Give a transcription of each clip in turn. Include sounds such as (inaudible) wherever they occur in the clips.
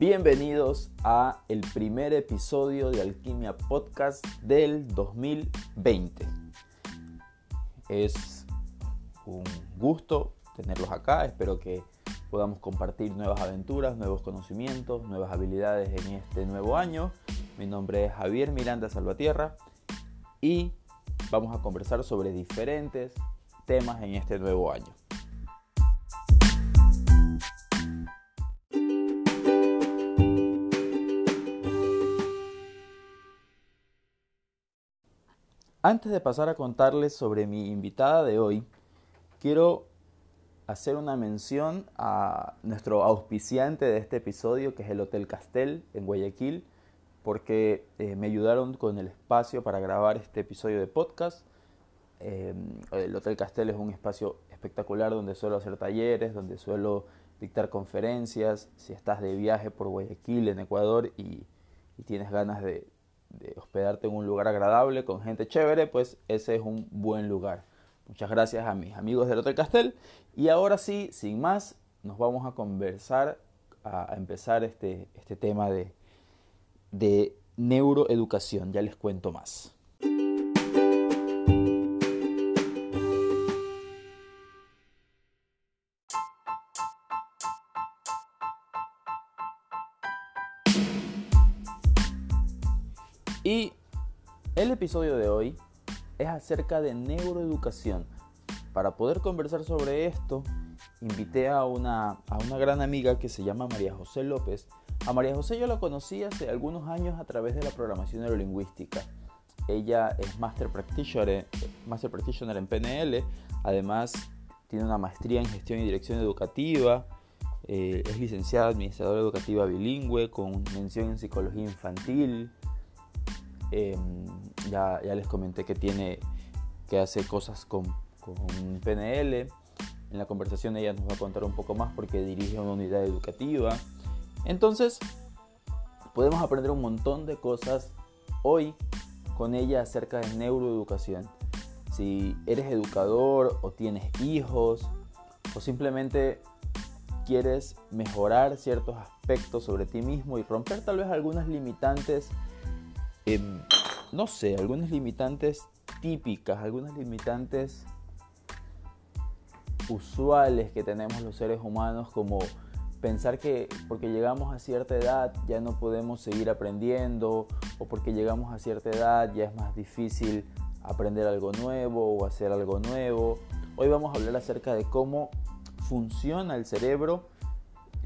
Bienvenidos a el primer episodio de Alquimia Podcast del 2020. Es un gusto tenerlos acá, espero que podamos compartir nuevas aventuras, nuevos conocimientos, nuevas habilidades en este nuevo año. Mi nombre es Javier Miranda Salvatierra y vamos a conversar sobre diferentes temas en este nuevo año. Antes de pasar a contarles sobre mi invitada de hoy, quiero hacer una mención a nuestro auspiciante de este episodio, que es el Hotel Castel en Guayaquil, porque eh, me ayudaron con el espacio para grabar este episodio de podcast. Eh, el Hotel Castel es un espacio espectacular donde suelo hacer talleres, donde suelo dictar conferencias. Si estás de viaje por Guayaquil, en Ecuador, y tienes ganas de, de hospedarte en un lugar agradable con gente chévere, pues ese es un buen lugar. Muchas gracias a mis amigos del Hotel Castel. Y ahora sí, sin más, nos vamos a conversar, a, empezar este, este tema de, de neuroeducación. Ya les cuento más. El episodio de hoy es acerca de neuroeducación. Para poder conversar sobre esto, invité a una, a una gran amiga que se llama María José López. A María José yo la conocí hace algunos años a través de la programación neurolingüística. Ella es Master Practitioner, Master Practitioner en PNL, además tiene una maestría en gestión y dirección educativa, eh, es licenciada administradora educativa bilingüe con mención en psicología infantil, Em, ya, ya, les comenté que tiene que hacer cosas con, con, PNL. En la conversación ella nos va a contar un poco más porque dirige una unidad educativa. Entonces, podemos aprender un montón de cosas hoy con ella acerca de neuroeducación. Si eres educador o tienes hijos o simplemente quieres mejorar ciertos aspectos sobre ti mismo y romper tal vez algunas limitantes No sé, algunas limitantes típicas, algunas limitantes usuales que tenemos los seres humanos como pensar que porque llegamos a cierta edad ya no podemos seguir aprendiendo o porque llegamos a cierta edad ya es más difícil aprender algo nuevo o hacer algo nuevo. Hoy vamos a hablar acerca de cómo funciona el cerebro,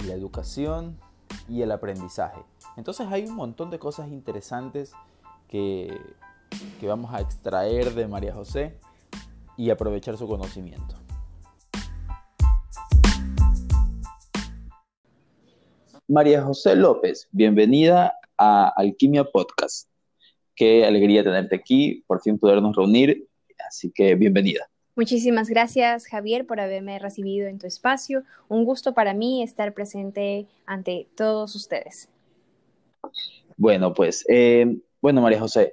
la educación y el aprendizaje. Entonces hay un montón de cosas interesantes que, que vamos a extraer de María José y aprovechar su conocimiento. María José López, bienvenida a Alquimia Podcast. Qué alegría tenerte aquí, por fin podernos reunir, así que bienvenida. Muchísimas gracias, Javier, por haberme recibido en tu espacio. Un gusto para mí estar presente ante todos ustedes. Bueno, pues, eh, bueno, María José,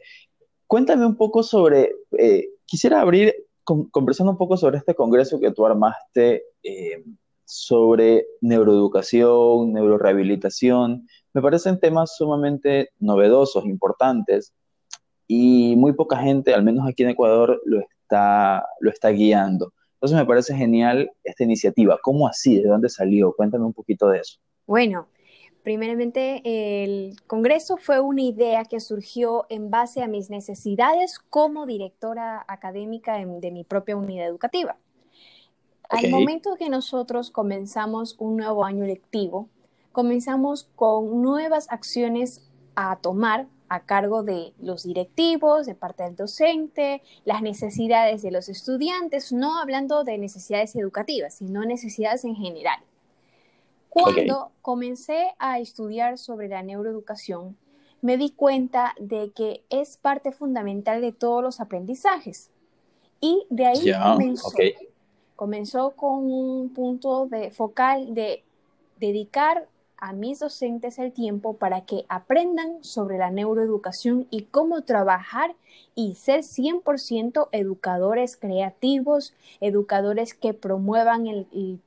cuéntame un poco sobre, eh, quisiera abrir conversando un poco sobre este congreso que tú armaste eh, sobre neuroeducación, neurorehabilitación. Me parecen temas sumamente novedosos, importantes, y muy poca gente, al menos aquí en Ecuador, lo está, lo está guiando. Entonces me parece genial esta iniciativa. ¿Cómo así? ¿De dónde salió? Cuéntame un poquito de eso. Bueno, primeramente el Congreso fue una idea que surgió en base a mis necesidades como directora académica de mi propia unidad educativa. Al momento que nosotros comenzamos un nuevo año lectivo, comenzamos con nuevas acciones a tomar a cargo de los directivos, de parte del docente, las necesidades de los estudiantes, no hablando de necesidades educativas, sino necesidades en general. Cuando comencé a estudiar sobre la neuroeducación, me di cuenta de que es parte fundamental de todos los aprendizajes. Y de ahí comenzó, comenzó con un punto de focal de dedicar a mis docentes el tiempo para que aprendan sobre la neuroeducación y cómo trabajar y ser 100% educadores creativos, educadores que promuevan el, el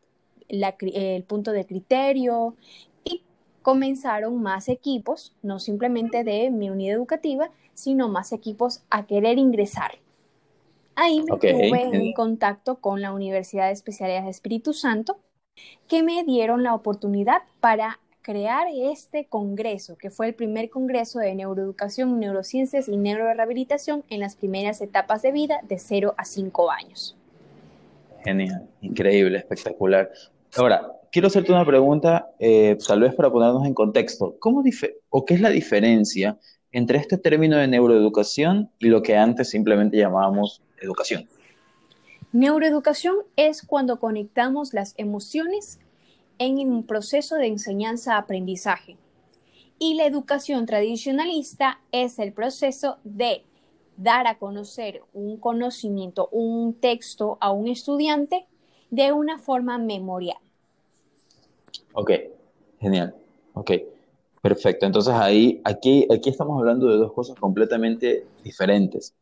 punto de criterio y comenzaron más equipos, no simplemente de mi unidad educativa, sino más equipos a querer ingresar. Ahí me tuve en contacto con la Universidad de Especialidades de Espíritu Santo, que me dieron la oportunidad para crear este congreso, que fue el primer congreso de neuroeducación, neurociencias y neurorehabilitación en las primeras etapas de vida de 0 a 5 años. Genial, increíble, espectacular. Ahora, quiero hacerte una pregunta, eh, tal vez para ponernos en contexto. ¿Cómo o qué es la diferencia entre este término de neuroeducación y lo que antes simplemente llamábamos educación? Neuroeducación es cuando conectamos las emociones en un proceso de enseñanza-aprendizaje. Y la educación tradicionalista es el proceso de dar a conocer un conocimiento, un texto a un estudiante de una forma memorial. Ok, genial. Ok, perfecto. Entonces ahí, aquí, aquí estamos hablando de dos cosas completamente diferentes.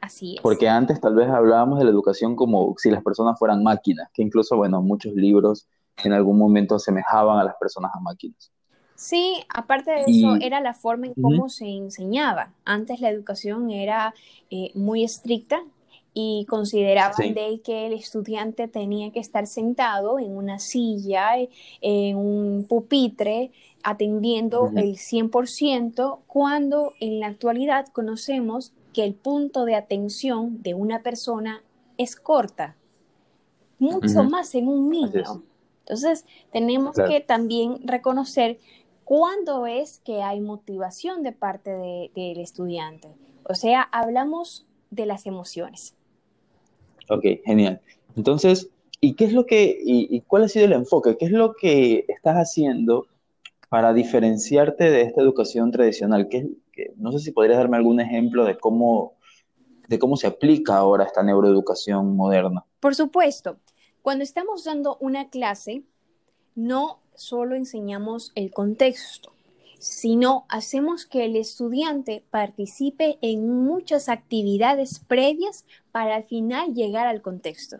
Así es. Porque antes tal vez hablábamos de la educación como si las personas fueran máquinas, que incluso, bueno, muchos libros en algún momento asemejaban a las personas a máquinas. Sí, aparte de eso, era la forma en cómo se enseñaba. Antes la educación era eh, muy estricta y consideraban de que el estudiante tenía que estar sentado en una silla, en un pupitre, atendiendo el 100%, cuando en la actualidad conocemos que el punto de atención de una persona es corta, mucho más en un niño. Entonces, tenemos que también reconocer cuándo es que hay motivación de parte del estudiante. O sea, hablamos de las emociones. Ok, genial. Entonces, ¿y qué es lo que, y, cuál ha sido el enfoque? ¿Qué es lo que estás haciendo para diferenciarte de esta educación tradicional? ¿Qué, no sé si podrías darme algún ejemplo de cómo, de cómo se aplica ahora esta neuroeducación moderna. Por supuesto, cuando estamos dando una clase, no solo enseñamos el contexto, sino hacemos que el estudiante participe en muchas actividades previas para al final llegar al contexto.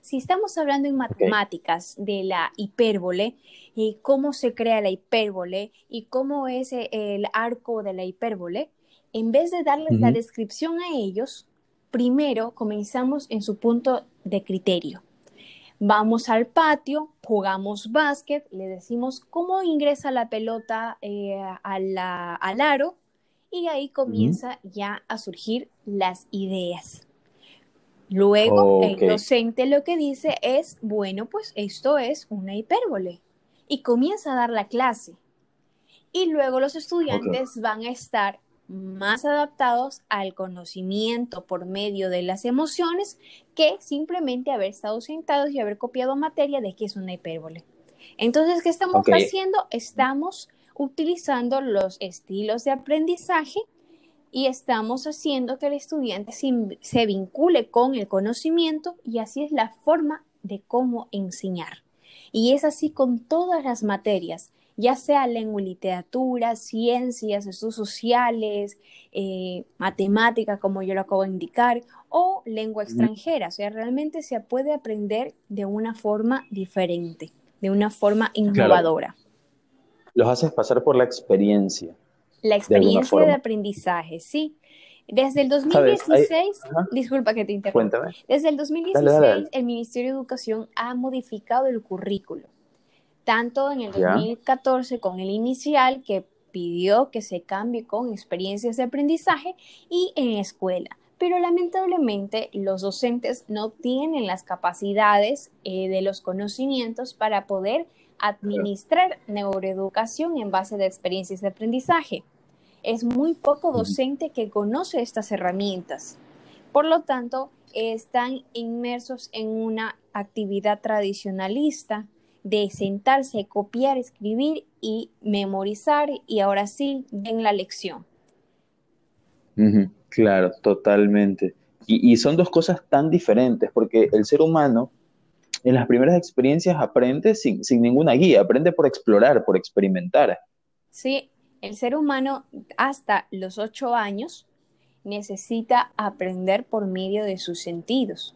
Si estamos hablando en matemáticas de la hipérbole y cómo se crea la hipérbole y cómo es eh, el arco de la hipérbole, en vez de darles la descripción a ellos, primero comenzamos en su punto de criterio. Vamos al patio, jugamos básquet, le decimos cómo ingresa la pelota eh, al aro y ahí comienza ya a surgir las ideas. Luego el docente lo que dice es, bueno, pues esto es una hipérbole y comienza a dar la clase. Y luego los estudiantes van a estar más adaptados al conocimiento por medio de las emociones que simplemente haber estado sentados y haber copiado materia de que es una hipérbole. Entonces, ¿qué estamos haciendo? Estamos utilizando los estilos de aprendizaje y estamos haciendo que el estudiante se, vincule con el conocimiento y así es la forma de cómo enseñar. Y es así con todas las materias, ya sea lengua y literatura, ciencias, estudios sociales, eh, matemática, como yo lo acabo de indicar, o lengua extranjera. O sea, realmente se puede aprender de una forma diferente, de una forma innovadora. Los haces pasar por la experiencia. La experiencia de, aprendizaje, sí. Desde el 2016, disculpa que te interrumpa. Desde el 2016, el Ministerio de Educación ha modificado el currículo, tanto en el 2014 con el inicial, que pidió que se cambie con experiencias de aprendizaje, y en escuela. Pero lamentablemente los docentes no tienen las capacidades eh, de los conocimientos para poder administrar neuroeducación en base de experiencias de aprendizaje es muy poco docente que conoce estas herramientas. Por lo tanto, están inmersos en una actividad tradicionalista de sentarse, copiar, escribir y memorizar y ahora sí den la lección. Claro, totalmente. Y, son dos cosas tan diferentes porque el ser humano en las primeras experiencias aprende sin, sin ninguna guía, aprende por explorar, por experimentar. Sí, el ser humano hasta los ocho años necesita aprender por medio de sus sentidos.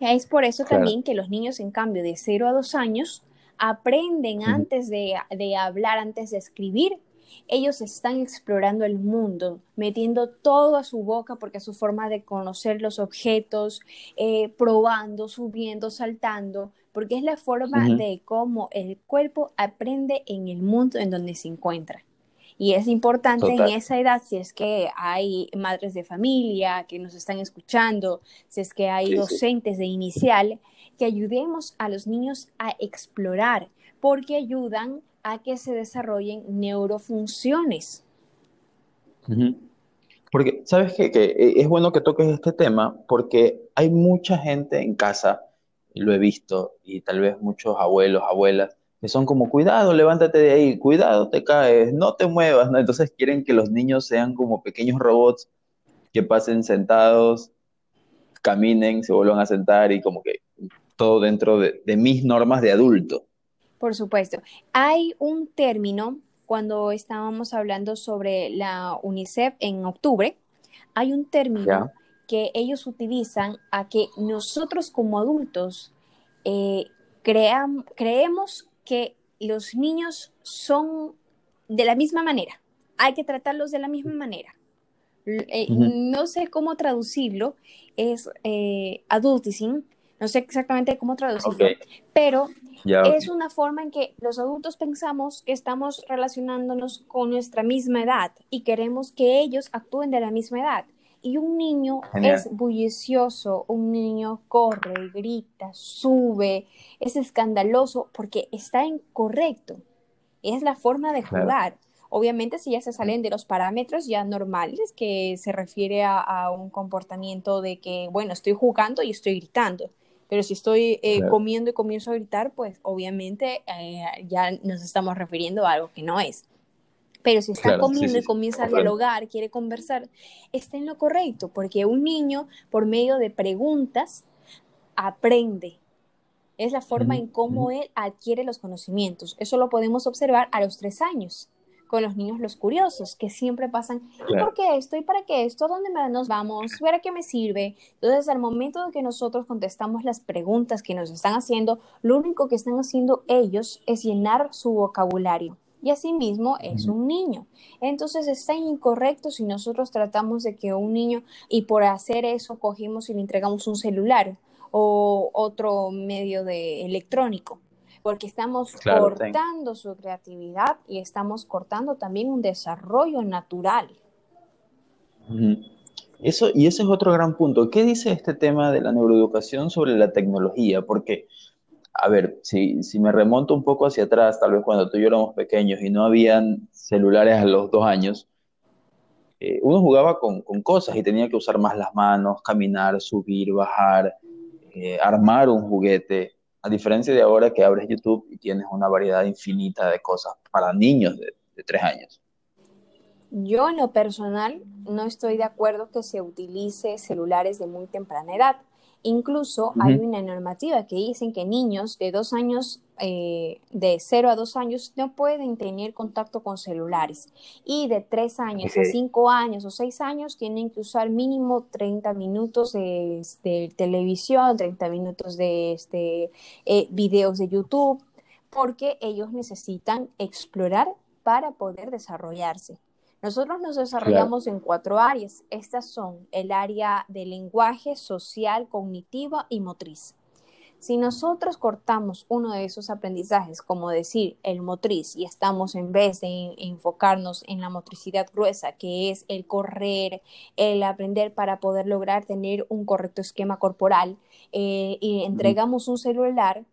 Es por eso también que los niños, en cambio, de cero a dos años, aprenden antes de, de hablar, antes de escribir, ellos están explorando el mundo, metiendo todo a su boca porque es su forma de conocer los objetos, eh, probando, subiendo, saltando, porque es la forma de cómo el cuerpo aprende en el mundo en donde se encuentra. Y es importante en esa edad, si es que hay madres de familia que nos están escuchando, si es que hay docentes de inicial, que ayudemos a los niños a explorar, porque ayudan a que se desarrollen neurofunciones. Porque, ¿sabes qué? Que eh, es bueno que toques este tema porque hay mucha gente en casa, y lo he visto, y tal vez muchos abuelos, abuelas, que son como, cuidado, levántate de ahí, cuidado, te caes, no te muevas, ¿no? Entonces quieren que los niños sean como pequeños robots que pasen sentados, caminen, se vuelvan a sentar y como que todo dentro de mis normas de adulto. Por supuesto. Hay un término cuando estábamos hablando sobre la UNICEF en octubre, hay un término que ellos utilizan a que nosotros como adultos eh, creemos que los niños son de la misma manera. Hay que tratarlos de la misma manera. Eh, no sé cómo traducirlo, es eh, no sé exactamente cómo traducirlo, pero es una forma en que los adultos pensamos que estamos relacionándonos con nuestra misma edad y queremos que ellos actúen de la misma edad. Y un niño es bullicioso, un niño corre, grita, sube, es escandaloso porque está incorrecto. Es la forma de jugar. Obviamente, si ya se salen de los parámetros ya normales, que se refiere a, un comportamiento de que, bueno, estoy jugando y estoy gritando. Pero si estoy eh, comiendo y comienzo a gritar, pues obviamente eh, ya nos estamos refiriendo a algo que no es. Pero si está comiendo y comienza a dialogar, quiere conversar, está en lo correcto, porque un niño, por medio de preguntas, aprende. Es la forma en cómo él adquiere los conocimientos. Eso lo podemos observar a los tres años con los niños los curiosos, que siempre pasan, ¿y por qué esto? ¿Y para qué esto? ¿Dónde nos vamos? ¿Para qué me sirve? Entonces, al momento de que nosotros contestamos las preguntas que nos están haciendo, lo único que están haciendo ellos es llenar su vocabulario. Y asimismo es un niño. Entonces está incorrecto si nosotros tratamos de que un niño, y por hacer eso cogimos y le entregamos un celular o otro medio de electrónico porque estamos cortando su creatividad y estamos cortando también un desarrollo natural. Eso, y ese es otro gran punto. ¿Qué dice este tema de la neuroeducación sobre la tecnología? Porque, a ver, si, si me remonto un poco hacia atrás, tal vez cuando tú y yo éramos pequeños y no habían celulares a los dos años, eh, uno jugaba con, cosas y tenía que usar más las manos, caminar, subir, bajar, eh, armar un juguete. A diferencia de ahora que abres YouTube y tienes una variedad infinita de cosas para niños de, tres años. Yo en lo personal no estoy de acuerdo que se utilice celulares de muy temprana edad. Incluso hay una normativa que dicen que niños de dos años, eh, de 0 a dos años, no pueden tener contacto con celulares. Y de tres años a cinco años o seis años tienen que usar mínimo 30 minutos de, televisión, 30 minutos de este, eh, videos de YouTube, porque ellos necesitan explorar para poder desarrollarse. Nosotros nos desarrollamos en cuatro áreas. Estas son el área de lenguaje, social, cognitiva y motriz. Si nosotros cortamos uno de esos aprendizajes, como decir el motriz, y estamos en vez de enfocarnos en la motricidad gruesa, que es el correr, el aprender para poder lograr tener un correcto esquema corporal, eh, y entregamos un celular,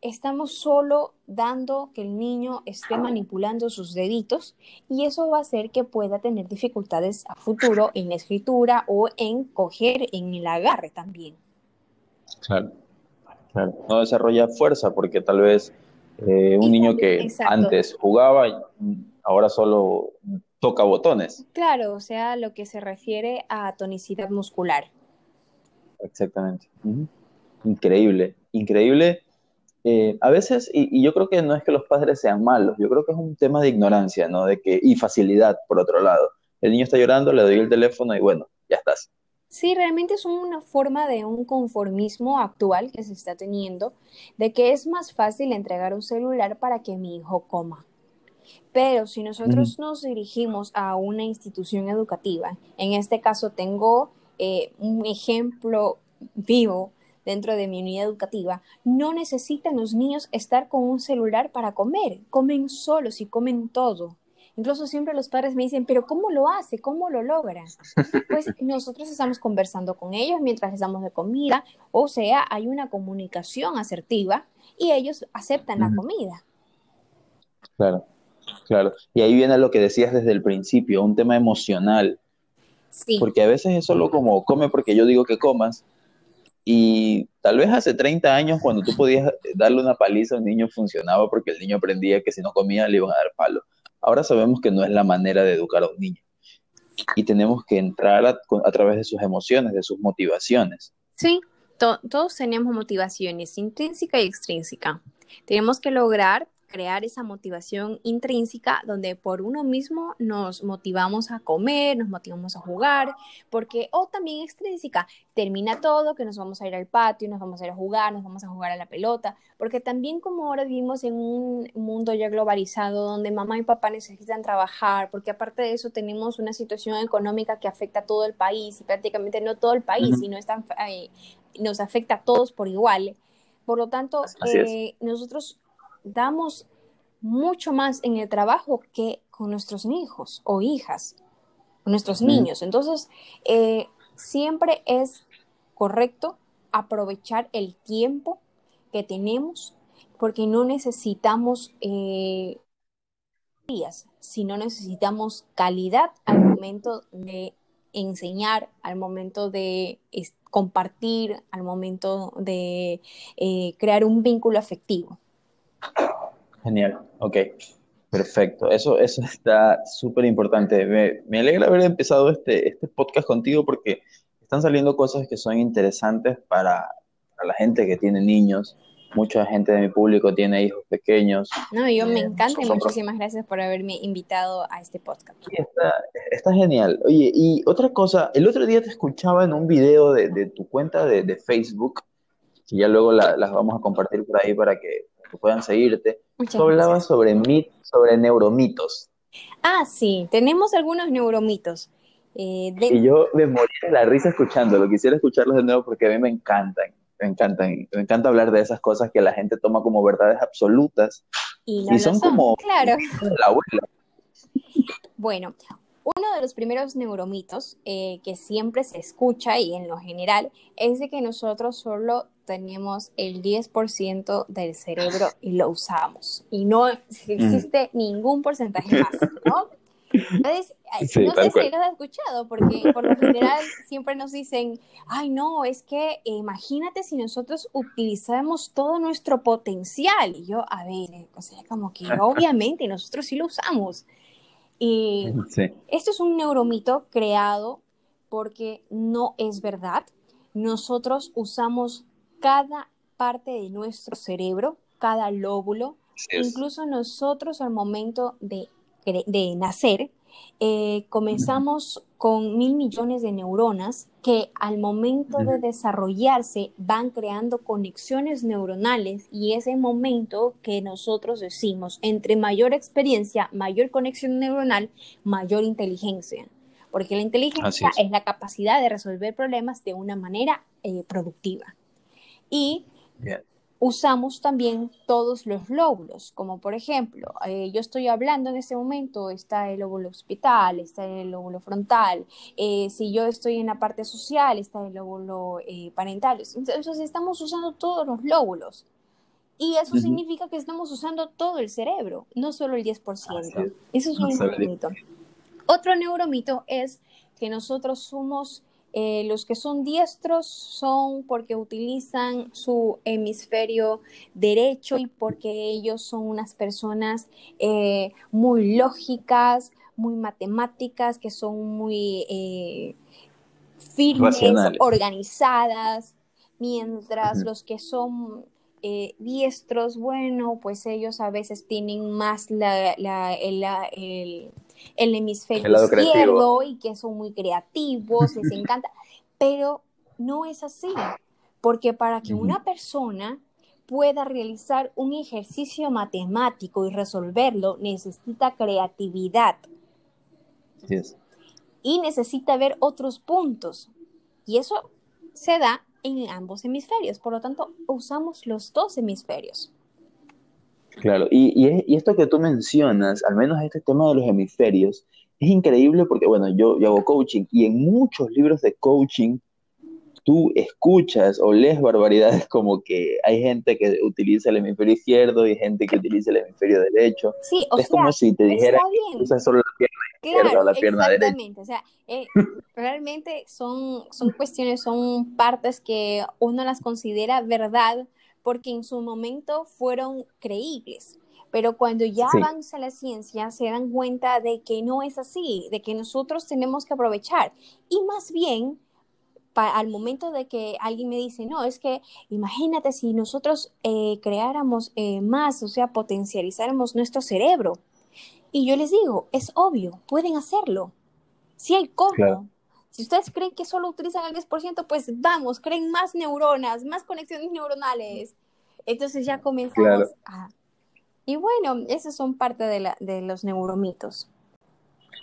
estamos solo dando que el niño esté manipulando sus deditos y eso va a hacer que pueda tener dificultades a futuro en la escritura o en coger en el agarre también. Claro, claro. No desarrolla fuerza porque tal vez eh, un niño que antes jugaba ahora solo toca botones. Claro, o sea, lo que se refiere a tonicidad muscular. Exactamente. Increíble, increíble eh, a veces, y, yo creo que no es que los padres sean malos, yo creo que es un tema de ignorancia, ¿no? De que, y facilidad, por otro lado. El niño está llorando, le doy el teléfono y bueno, ya estás. Sí, realmente es una forma de un conformismo actual que se está teniendo, de que es más fácil entregar un celular para que mi hijo coma. Pero si nosotros nos dirigimos a una institución educativa, en este caso tengo eh, un ejemplo vivo dentro de mi unidad educativa, no necesitan los niños estar con un celular para comer, comen solos y comen todo. Incluso siempre los padres me dicen, pero ¿cómo lo hace? ¿Cómo lo logra? Pues (laughs) nosotros estamos conversando con ellos mientras les damos de comida, o sea, hay una comunicación asertiva y ellos aceptan la comida. Claro, claro. Y ahí viene lo que decías desde el principio, un tema emocional. Sí. Porque a veces es solo como come porque yo digo que comas. Y tal vez hace 30 años, cuando tú podías darle una paliza a un niño, funcionaba porque el niño aprendía que si no comía le iban a dar palo. Ahora sabemos que no es la manera de educar a un niño y tenemos que entrar a, través de sus emociones, de sus motivaciones. Sí, todos tenemos motivaciones intrínseca y extrínseca. Tenemos que lograr crear esa motivación intrínseca donde por uno mismo nos motivamos a comer, nos motivamos a jugar, porque, o también extrínseca, termina todo, que nos vamos a ir al patio, nos vamos a ir a jugar, nos vamos a jugar a la pelota, porque también como ahora vivimos en un mundo ya globalizado donde mamá y papá necesitan trabajar, porque aparte de eso tenemos una situación económica que afecta a todo el país y prácticamente no todo el país, sino están, eh, nos afecta a todos por igual. Por lo tanto, eh, nosotros damos mucho más en el trabajo que con nuestros hijos o hijas, con nuestros niños. Entonces, eh, siempre es correcto aprovechar el tiempo que tenemos porque no necesitamos eh, días, sino necesitamos calidad al momento de enseñar, al momento de compartir, al momento de eh, crear un vínculo afectivo. Genial, ok, perfecto. Eso, eso está súper importante. Me, alegra haber empezado este, este podcast contigo porque están saliendo cosas que son interesantes para, la gente que tiene niños. Mucha gente de mi público tiene hijos pequeños. No, yo me eh, encanta y muchísimas gracias por haberme invitado a este podcast. está, está, genial. Oye, y otra cosa, el otro día te escuchaba en un video de, tu cuenta de, Facebook, que ya luego las vamos a compartir por ahí para que que puedan seguirte. Tú hablabas sobre, mit, sobre neuromitos. Ah, sí, tenemos algunos neuromitos. Eh, y yo me morí de la risa escuchándolo. Quisiera escucharlos de nuevo porque a mí me encantan. Me encantan. Me encanta hablar de esas cosas que la gente toma como verdades absolutas. Y, son, como claro. Bueno, uno de los primeros neuromitos eh, que siempre se escucha y en lo general es de que nosotros solo tenemos el 10% del cerebro y lo usamos. Y no existe ningún porcentaje más, ¿no? Entonces, no sé si lo has escuchado, porque por lo general siempre nos dicen, ay, no, es que imagínate si nosotros utilizamos todo nuestro potencial. Y yo, a ver, o sea, como que (laughs) obviamente nosotros sí lo usamos. Y (laughs) esto es un neuromito creado porque no es verdad. Nosotros usamos cada parte de nuestro cerebro, cada lóbulo, incluso nosotros al momento de, de nacer, eh, comenzamos con mil millones de neuronas que al momento de desarrollarse van creando conexiones neuronales y ese momento que nosotros decimos, entre mayor experiencia, mayor conexión neuronal, mayor inteligencia. Porque la inteligencia es. la capacidad de resolver problemas de una manera eh, productiva. Y usamos también todos los lóbulos, como por ejemplo, eh, yo estoy hablando en este momento, está el lóbulo hospital, está el lóbulo frontal, eh, si yo estoy en la parte social, está el lóbulo eh, parental. Entonces estamos usando todos los lóbulos. Y eso significa que estamos usando todo el cerebro, no solo el 10%. Eso es un neuromito. Otro neuromito es que nosotros somos eh, los que son diestros son porque utilizan su hemisferio derecho y porque ellos son unas personas eh, muy lógicas, muy matemáticas, que son muy eh, firmes, organizadas, mientras los que son diestros, bueno, pues ellos a veces tienen más la, el el hemisferio izquierdo y que son muy creativos, les (laughs) encanta. Pero no es así, porque para que una persona pueda realizar un ejercicio matemático y resolverlo, necesita creatividad. Y necesita ver otros puntos. Y eso se da en ambos hemisferios. Por lo tanto, usamos los dos hemisferios. Claro, y, y, esto que tú mencionas, al menos este tema de los hemisferios, es increíble porque, bueno, yo, yo hago coaching y en muchos libros de coaching tú escuchas o lees barbaridades (laughs) como que hay gente que utiliza el hemisferio izquierdo y gente que utiliza el hemisferio derecho. Sí, o es como si te dijera que usas solo la pierna izquierda o la pierna derecha. Exactamente, o sea, eh, realmente son, son cuestiones, son partes que uno las considera verdad porque en su momento fueron creíbles. Pero cuando ya avanza la ciencia, se dan cuenta de que no es así, de que nosotros tenemos que aprovechar. Y más bien, al momento de que alguien me dice, no, es que imagínate si nosotros eh, creáramos eh, más, o sea, potencializáramos nuestro cerebro. Y yo les digo, es obvio, pueden hacerlo. Si hay cómo. Si ustedes creen que solo utilizan el 10%, pues vamos, creen más neuronas, más conexiones neuronales. Entonces ya comenzamos a... Y bueno, esas son parte de, la, de los neuromitos.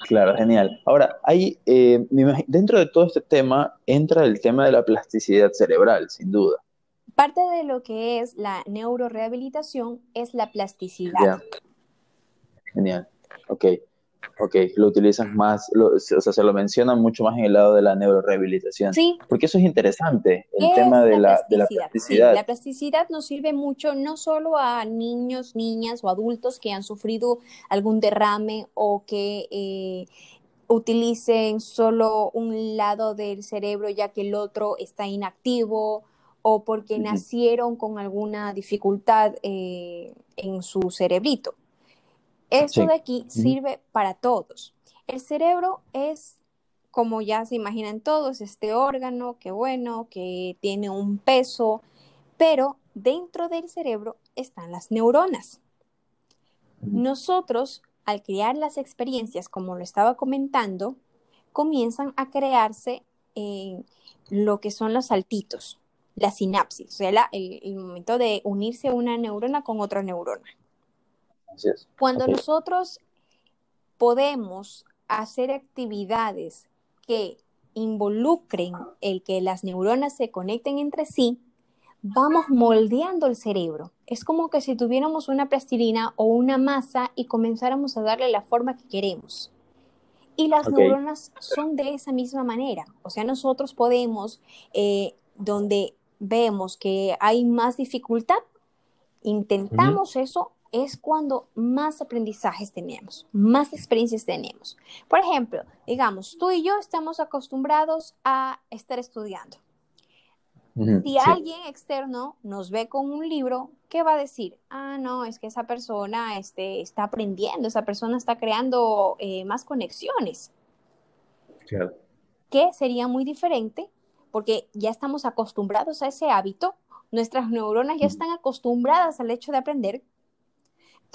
Claro, genial. Ahora, hay, eh, dentro de todo este tema entra el tema de la plasticidad cerebral, sin duda. Parte de lo que es la neurorehabilitación es la plasticidad. Genial. Ok. Ok, lo utilizan más, o sea, se lo mencionan mucho más en el lado de la neurorehabilitación. Sí. Porque eso es interesante, el tema de la, plasticidad. la plasticidad nos sirve mucho no solo a niños, niñas o adultos que han sufrido algún derrame o que eh, utilicen solo un lado del cerebro ya que el otro está inactivo o porque nacieron con alguna dificultad eh, en su cerebrito esto de aquí sirve para todos. El cerebro es, como ya se imaginan todos, este órgano que bueno, que tiene un peso, pero dentro del cerebro están las neuronas. Nosotros, al crear las experiencias, como lo estaba comentando, comienzan a crearse eh, lo que son los saltitos, la sinapsis, o sea, el momento de unirse una neurona con otra neurona. Cuando nosotros podemos hacer actividades que involucren el que las neuronas se conecten entre sí, vamos moldeando el cerebro. Es como que si tuviéramos una plastilina o una masa y comenzáramos a darle la forma que queremos. Y las neuronas son de esa misma manera. O sea, nosotros podemos, eh, donde vemos que hay más dificultad, intentamos eso es cuando más aprendizajes tenemos, más experiencias tenemos. Por ejemplo, digamos, tú y yo estamos acostumbrados a estar estudiando. si alguien externo nos ve con un libro, ¿qué va a decir? Ah, no, es que esa persona este, está aprendiendo, esa persona está creando eh, más conexiones. Claro. Que sería muy diferente porque ya estamos acostumbrados a ese hábito, nuestras neuronas ya están acostumbradas al hecho de aprender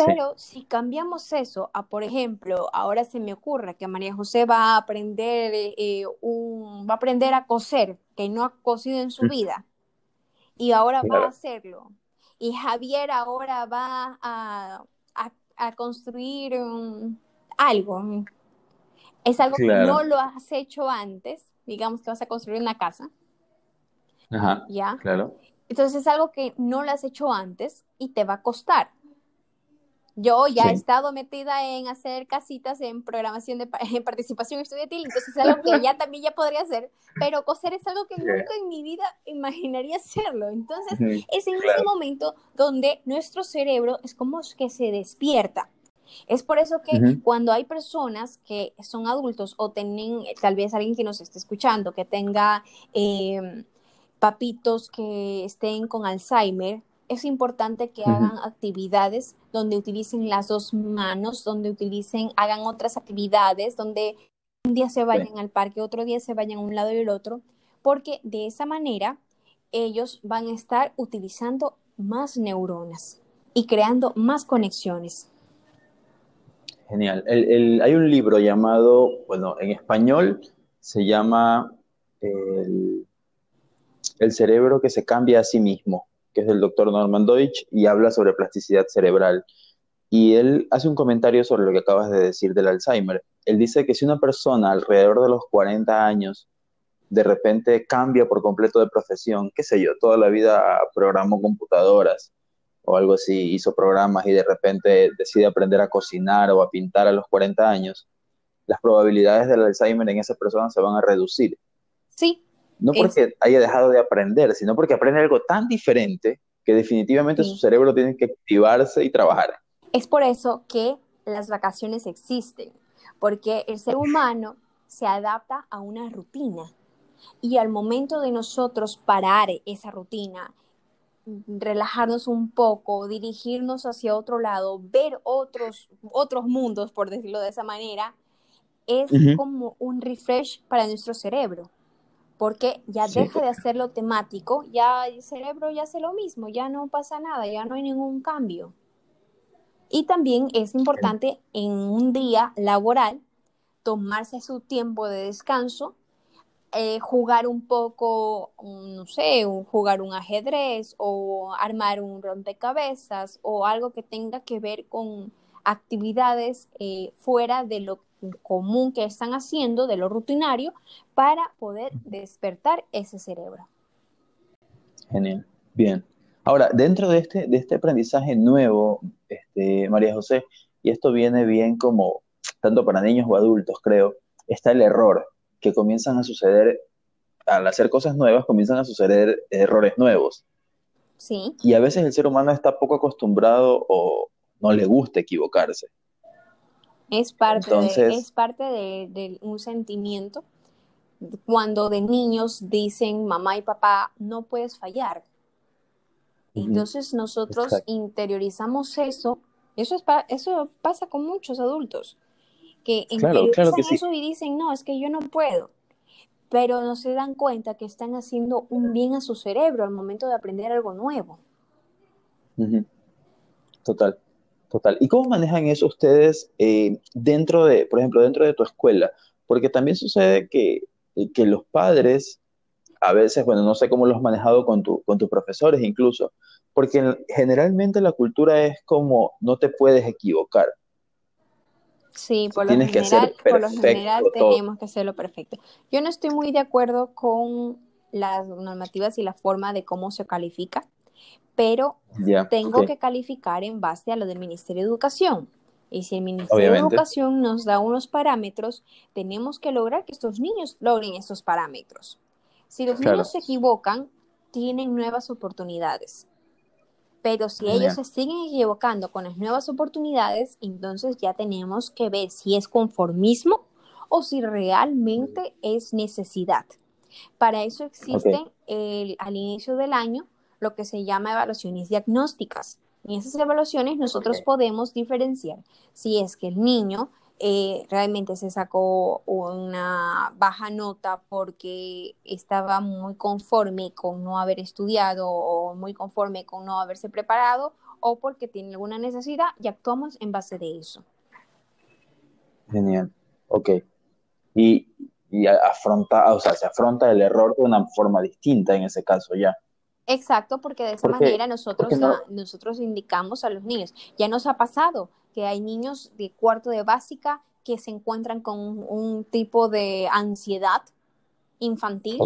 pero si cambiamos eso a, por ejemplo, ahora se me ocurre que María José va a aprender eh, un, va a aprender a coser, que no ha cosido en su vida, y ahora va a hacerlo. Y Javier ahora va a, construir algo. Es algo que no lo has hecho antes. Digamos que vas a construir una casa. Ajá. ¿Ya? Claro. Entonces es algo que no lo has hecho antes y te va a costar. Yo ya he estado metida en hacer casitas en programación de (laughs) en participación estudiantil, entonces es algo que ya también ya podría hacer, pero coser es algo que nunca en mi vida imaginaría (laughs) hacerlo. Entonces, es en ese momento donde nuestro cerebro es como que se despierta. Es por eso que cuando hay personas que son adultos o tienen, tal vez alguien que nos esté escuchando, que tenga em, papitos que estén con Alzheimer, es importante que hagan actividades donde utilicen las dos manos, donde utilicen, hagan otras actividades, donde un día se vayan al parque, otro día se vayan a un lado y el otro, porque de esa manera ellos van a estar utilizando más neuronas y creando más conexiones. Genial. hay un libro llamado, bueno, en español se llama el, el cerebro que se cambia a sí mismo, que es del doctor Norman Deutsch, y habla sobre plasticidad cerebral. Y él hace un comentario sobre lo que acabas de decir del Alzheimer. Él dice que si una persona alrededor de los 40 años de repente cambia por completo de profesión, qué sé yo, toda la vida programó computadoras o algo así, hizo programas y de repente decide aprender a cocinar o a pintar a los 40 años, las probabilidades del Alzheimer en esa persona se van a reducir. Sí. No porque haya dejado de aprender, sino porque aprende algo tan diferente que definitivamente su cerebro tiene que activarse y trabajar. Es por eso que las vacaciones existen, porque el ser humano se adapta a una rutina y al momento de nosotros parar esa rutina, relajarnos un poco, dirigirnos hacia otro lado, ver otros, otros mundos, por decirlo de esa manera, es como un refresh para nuestro cerebro, porque ya deja de hacerlo temático, ya el cerebro ya hace lo mismo, ya no pasa nada, ya no hay ningún cambio. Y también es importante en un día laboral tomarse su tiempo de descanso, eh, jugar un poco, no sé, jugar un ajedrez o armar un rompecabezas o algo que tenga que ver con actividades eh, fuera de lo común que están haciendo, de lo rutinario, para poder despertar ese cerebro. Genial, bien. Ahora, dentro de este, de este aprendizaje nuevo, este, María José, y esto viene bien como tanto para niños o adultos, creo, está el error, que comienzan a suceder, al hacer cosas nuevas, comienzan a suceder errores nuevos. Sí. Y a veces el ser humano está poco acostumbrado o no le gusta equivocarse. Es parte, de, es parte de, un sentimiento. Cuando de niños dicen mamá y papá, no puedes fallar. Entonces nosotros interiorizamos eso. Eso, es eso pasa con muchos adultos, que interiorizan eso y dicen, no, es que yo no puedo. Pero no se dan cuenta que están haciendo un bien a su cerebro al momento de aprender algo nuevo. Total, total. ¿Y cómo manejan eso ustedes eh, dentro de, por ejemplo, dentro de tu escuela? Porque también sucede que, que los padres a veces, bueno, no sé cómo lo has manejado con, tu, con tus profesores incluso, porque generalmente la cultura es como no te puedes equivocar. Sí, por lo, general, por lo general tenemos que hacerlo perfecto. Yo no estoy muy de acuerdo con las normativas y la forma de cómo se califica, pero tengo que calificar en base a lo del Ministerio de Educación. Y si el Ministerio de Educación nos da unos parámetros, tenemos que lograr que estos niños logren estos parámetros. Si los niños se equivocan, tienen nuevas oportunidades. Pero si ellos se siguen equivocando con las nuevas oportunidades, entonces ya tenemos que ver si es conformismo o si realmente es necesidad. Para eso existen al inicio del año lo que se llama evaluaciones diagnósticas. En esas evaluaciones nosotros podemos diferenciar si es que el niño eh, realmente se sacó una baja nota porque estaba muy conforme con no haber estudiado o muy conforme con no haberse preparado o porque tiene alguna necesidad y actuamos en base de eso. Genial, ok. Y, afronta, o sea, se afronta el error de una forma distinta en ese caso ya. Exacto, porque de esa manera nosotros, nosotros indicamos a los niños. Ya nos ha pasado que hay niños de cuarto de básica que se encuentran con un, tipo de ansiedad infantil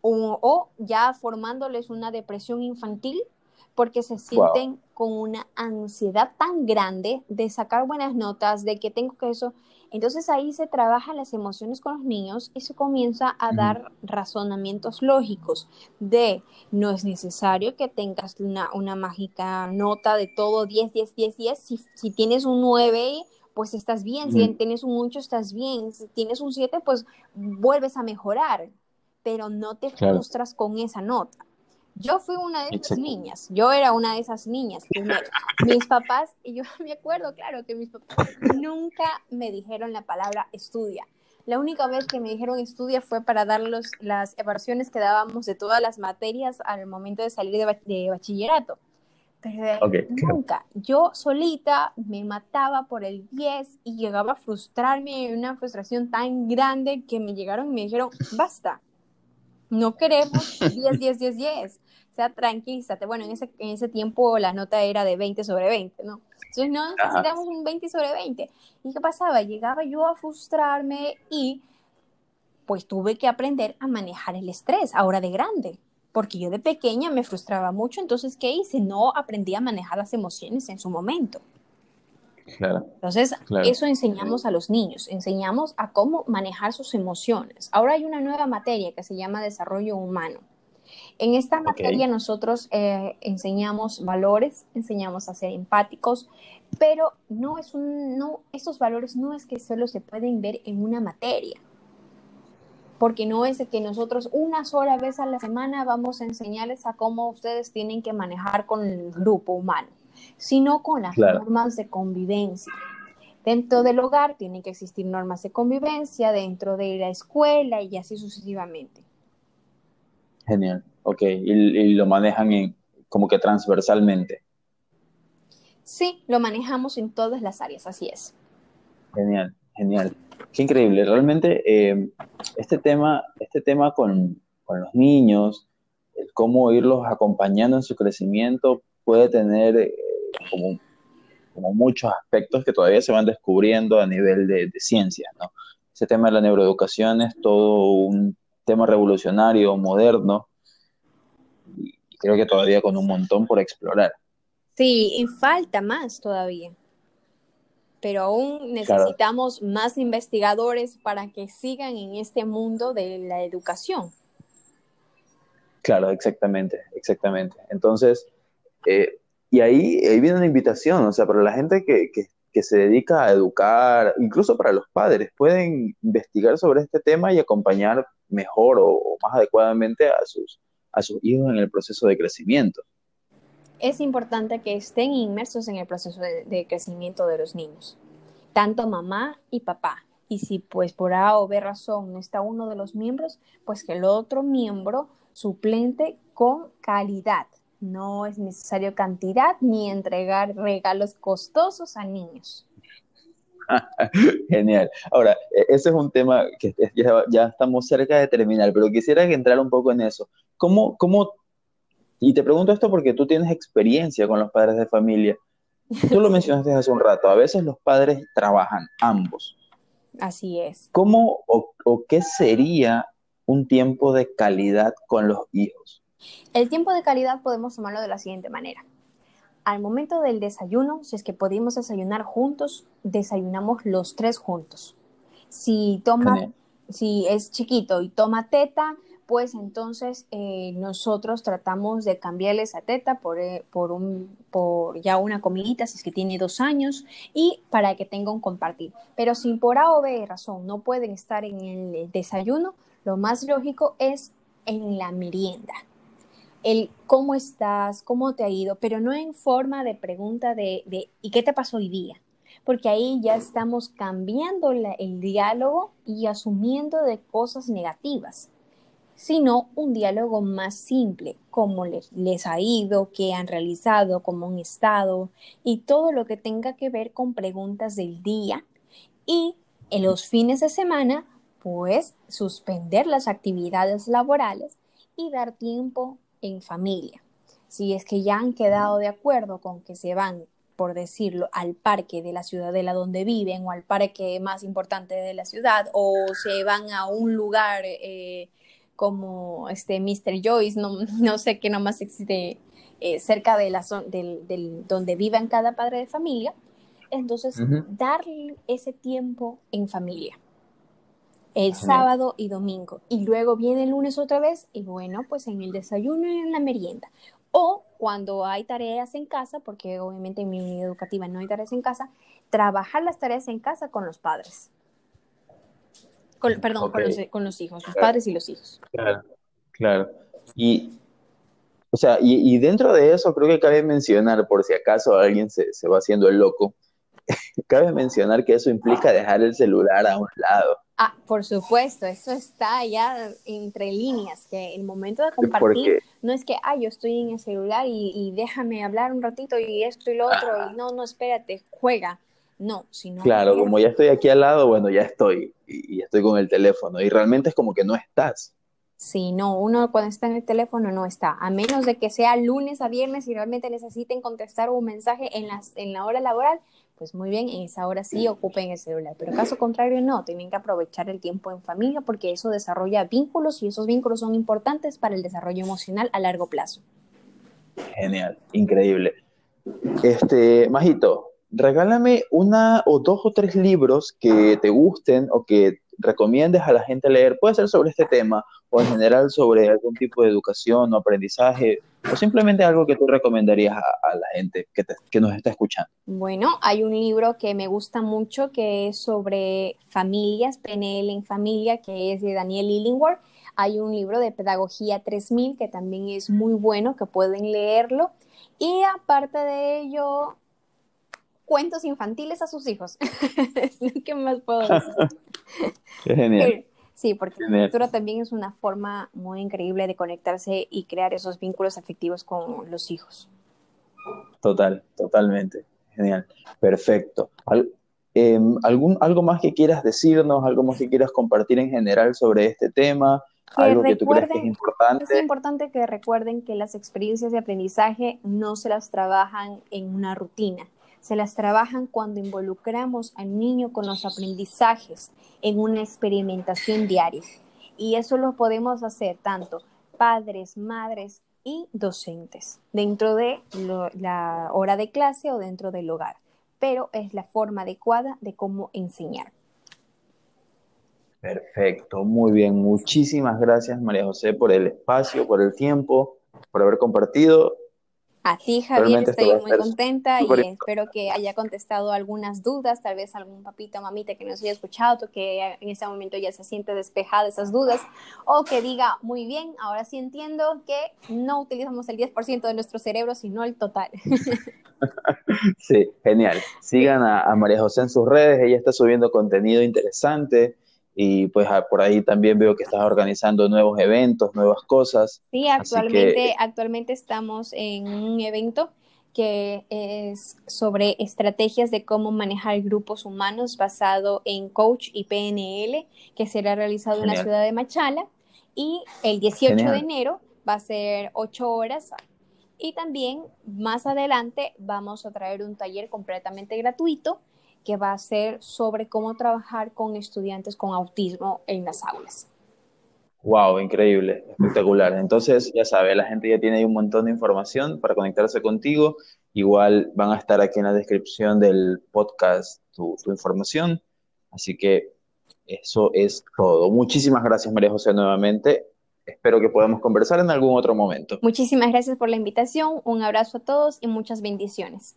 o, ya formándoles una depresión infantil porque se sienten con una ansiedad tan grande de sacar buenas notas, de que tengo que eso. Entonces ahí se trabajan las emociones con los niños y se comienza a dar razonamientos lógicos de no es necesario que tengas una, una mágica nota de todo 10, 10, 10, 10. Si, si tienes un 9, pues estás bien. Si tienes un 8, estás bien. Si tienes un 7, pues vuelves a mejorar. Pero no te frustras con esa nota. Yo fui una de esas niñas, yo era una de esas niñas. mis papás, y yo (laughs) me acuerdo, claro, que mis papás nunca me dijeron la palabra estudia. La única vez que me dijeron estudia fue para dar las evaluaciones que dábamos de todas las materias al momento de salir de, bachillerato. Pero nunca. Yo solita me mataba por el 10 y llegaba a frustrarme, una frustración tan grande que me llegaron y me dijeron, basta, No queremos 10, 10, 10, 10. O sea, tranquilízate. Bueno, en ese, en ese tiempo la nota era de 20 sobre 20, ¿no? Entonces no necesitamos un 20 sobre 20. ¿Y qué pasaba? Llegaba yo a frustrarme y pues tuve que aprender a manejar el estrés ahora de grande, porque yo de pequeña me frustraba mucho, entonces ¿qué hice? No aprendí a manejar las emociones en su momento. Claro. Entonces, eso enseñamos a los niños, enseñamos a cómo manejar sus emociones. Ahora hay una nueva materia que se llama desarrollo humano. En esta materia nosotros eh, enseñamos valores, enseñamos a ser empáticos, pero no es un, no, estos valores no es que solo se pueden ver en una materia, porque no es que nosotros una sola vez a la semana vamos a enseñarles a cómo ustedes tienen que manejar con el grupo humano, sino con las normas de convivencia. Dentro del hogar tienen que existir normas de convivencia, dentro de la escuela y así sucesivamente. Genial, ok. Y, lo manejan en, como que transversalmente. Sí, lo manejamos en todas las áreas, así es. Genial, genial. Qué increíble. Realmente eh, este tema, este tema con, los niños, el cómo irlos acompañando en su crecimiento puede tener eh, como, como, muchos aspectos que todavía se van descubriendo a nivel de, de ciencia. ¿no? Ese tema de la neuroeducación es todo un tema revolucionario, moderno, y creo que todavía con un montón por explorar. Sí, y falta más todavía pero aún necesitamos más investigadores para que sigan en este mundo de la educación. Claro, exactamente, exactamente. Entonces, eh, y ahí, ahí, viene una invitación, o sea, para la gente que, que, se dedica a educar, incluso para los padres, pueden investigar sobre este tema y acompañar mejor o, más adecuadamente a sus, a sus hijos en el proceso de crecimiento es importante que estén inmersos en el proceso de, crecimiento de los niños, tanto mamá y papá. Y si pues por A o B razón no está uno de los miembros, pues que el otro miembro suplente con calidad. No es necesario cantidad ni entregar regalos costosos a niños. (laughs) Genial. Ahora, e, ese es un tema que ya, estamos cerca de terminar, pero quisiera que entrar un poco en eso. ¿Cómo, cómo y te pregunto esto porque tú tienes experiencia con los padres de familia. Tú lo (laughs) mencionaste hace un rato, a veces los padres trabajan ambos. Así es. ¿Cómo o, qué sería un tiempo de calidad con los hijos? El tiempo de calidad podemos tomarlo de la siguiente manera. Al momento del desayuno, si es que podemos desayunar juntos, desayunamos los tres juntos. Si toma, si es chiquito y toma teta, pues entonces eh, nosotros tratamos de cambiarle esa teta por, eh, por, un, por ya una comidita, si es que tiene dos años, y para que tenga un compartir. Pero si por A o B razón no pueden estar en el desayuno, lo más lógico es en la merienda. El cómo estás, cómo te ha ido, pero no en forma de pregunta de, de ¿y qué te pasó hoy día? Porque ahí ya estamos cambiando el diálogo y asumiendo de cosas negativas sino un diálogo más simple, cómo les, les, ha ido, qué han realizado, cómo han estado y todo lo que tenga que ver con preguntas del día. Y en los fines de semana, pues suspender las actividades laborales y dar tiempo en familia. Si es que ya han quedado de acuerdo con que se van, por decirlo, al parque de la ciudadela donde viven o al parque más importante de la ciudad o se van a un lugar eh, como este Mr. Joyce, no, no sé qué nomás existe eh, cerca de la zona del, donde vivan cada padre de familia. Entonces, darle ese tiempo en familia. El sábado y domingo. Y luego viene el lunes otra vez y bueno, pues en el desayuno y en la merienda. O cuando hay tareas en casa, porque obviamente en mi unidad educativa no hay tareas en casa, trabajar las tareas en casa con los padres perdón, con, los, hijos, los padres y los hijos. Claro, claro. Y, o sea, y, dentro de eso creo que cabe mencionar, por si acaso alguien se, va haciendo el loco, (laughs) cabe mencionar que eso implica dejar el celular a un lado. Ah, por supuesto, eso está ya entre líneas, que el momento de compartir no es que, ah, yo estoy en el celular y, y, déjame hablar un ratito y esto y lo otro, y no, no, espérate, juega. No, sino. Claro, como ya estoy aquí al lado, bueno, ya estoy y, estoy con el teléfono y realmente es como que no estás. Sí, no, uno cuando está en el teléfono no está, a menos de que sea lunes a viernes y realmente necesiten contestar un mensaje en, las, en la hora laboral, pues muy bien, en esa hora sí ocupen el celular, pero caso contrario no, tienen que aprovechar el tiempo en familia porque eso desarrolla vínculos y esos vínculos son importantes para el desarrollo emocional a largo plazo. Genial, increíble. Este, Majito, regálame una o dos o tres libros que te gusten o que recomiendes a la gente leer. Puede ser sobre este tema o en general sobre algún tipo de educación o aprendizaje o simplemente algo que tú recomendarías a, la gente que, que, nos está escuchando. Bueno, hay un libro que me gusta mucho que es sobre familias, PNL en familia, que es de Daniel Illingworth. Hay un libro de Pedagogía 3000 que también es muy bueno, que pueden leerlo. Y aparte de ello, cuentos infantiles a sus hijos. (laughs) ¿Qué más puedo decir? (laughs) Qué genial. Sí, porque la lectura también es una forma muy increíble de conectarse y crear esos vínculos afectivos con los hijos. Total, totalmente. Genial. Perfecto. Em, ¿algún, ¿Algo más que quieras decirnos, algo más que quieras compartir en general sobre este tema? algo que tú crees que es importante. Es importante que recuerden que las experiencias de aprendizaje no se las trabajan en una rutina, se las trabajan cuando involucramos al niño con los aprendizajes en una experimentación diaria. Y eso lo podemos hacer tanto padres, madres y docentes dentro de la hora de clase o dentro del hogar. Pero es la forma adecuada de cómo enseñar. Perfecto, muy bien. Muchísimas gracias María José por el espacio, por el tiempo, por haber compartido a ti, Javier, estoy muy contenta y espero que haya contestado algunas dudas, tal vez algún papito o mamita que nos haya escuchado, que en este momento ya se siente despejada esas dudas, o que diga, muy bien, ahora sí entiendo que no utilizamos el 10% de nuestro cerebro, sino el total. (laughs) sí, genial. Sigan a, a María José en sus redes, ella está subiendo contenido interesante y pues ah, por ahí también veo que estás organizando nuevos eventos, nuevas cosas. Sí, actualmente, actualmente estamos en un evento que es sobre estrategias de cómo manejar grupos humanos basado en coach y PNL, que será realizado en la ciudad de Machala. Y el 18 de enero va a ser 8 horas. Y también más adelante vamos a traer un taller completamente gratuito que va a ser sobre cómo trabajar con estudiantes con autismo en las aulas. Wow, increíble, espectacular. Entonces, ya sabe, la gente ya tiene ahí un montón de información para conectarse contigo. Igual van a estar aquí en la descripción del podcast tu, tu información. Así que eso es todo. Muchísimas gracias, María José, nuevamente. Espero que podamos conversar en algún otro momento. Muchísimas gracias por la invitación. Un abrazo a todos y muchas bendiciones.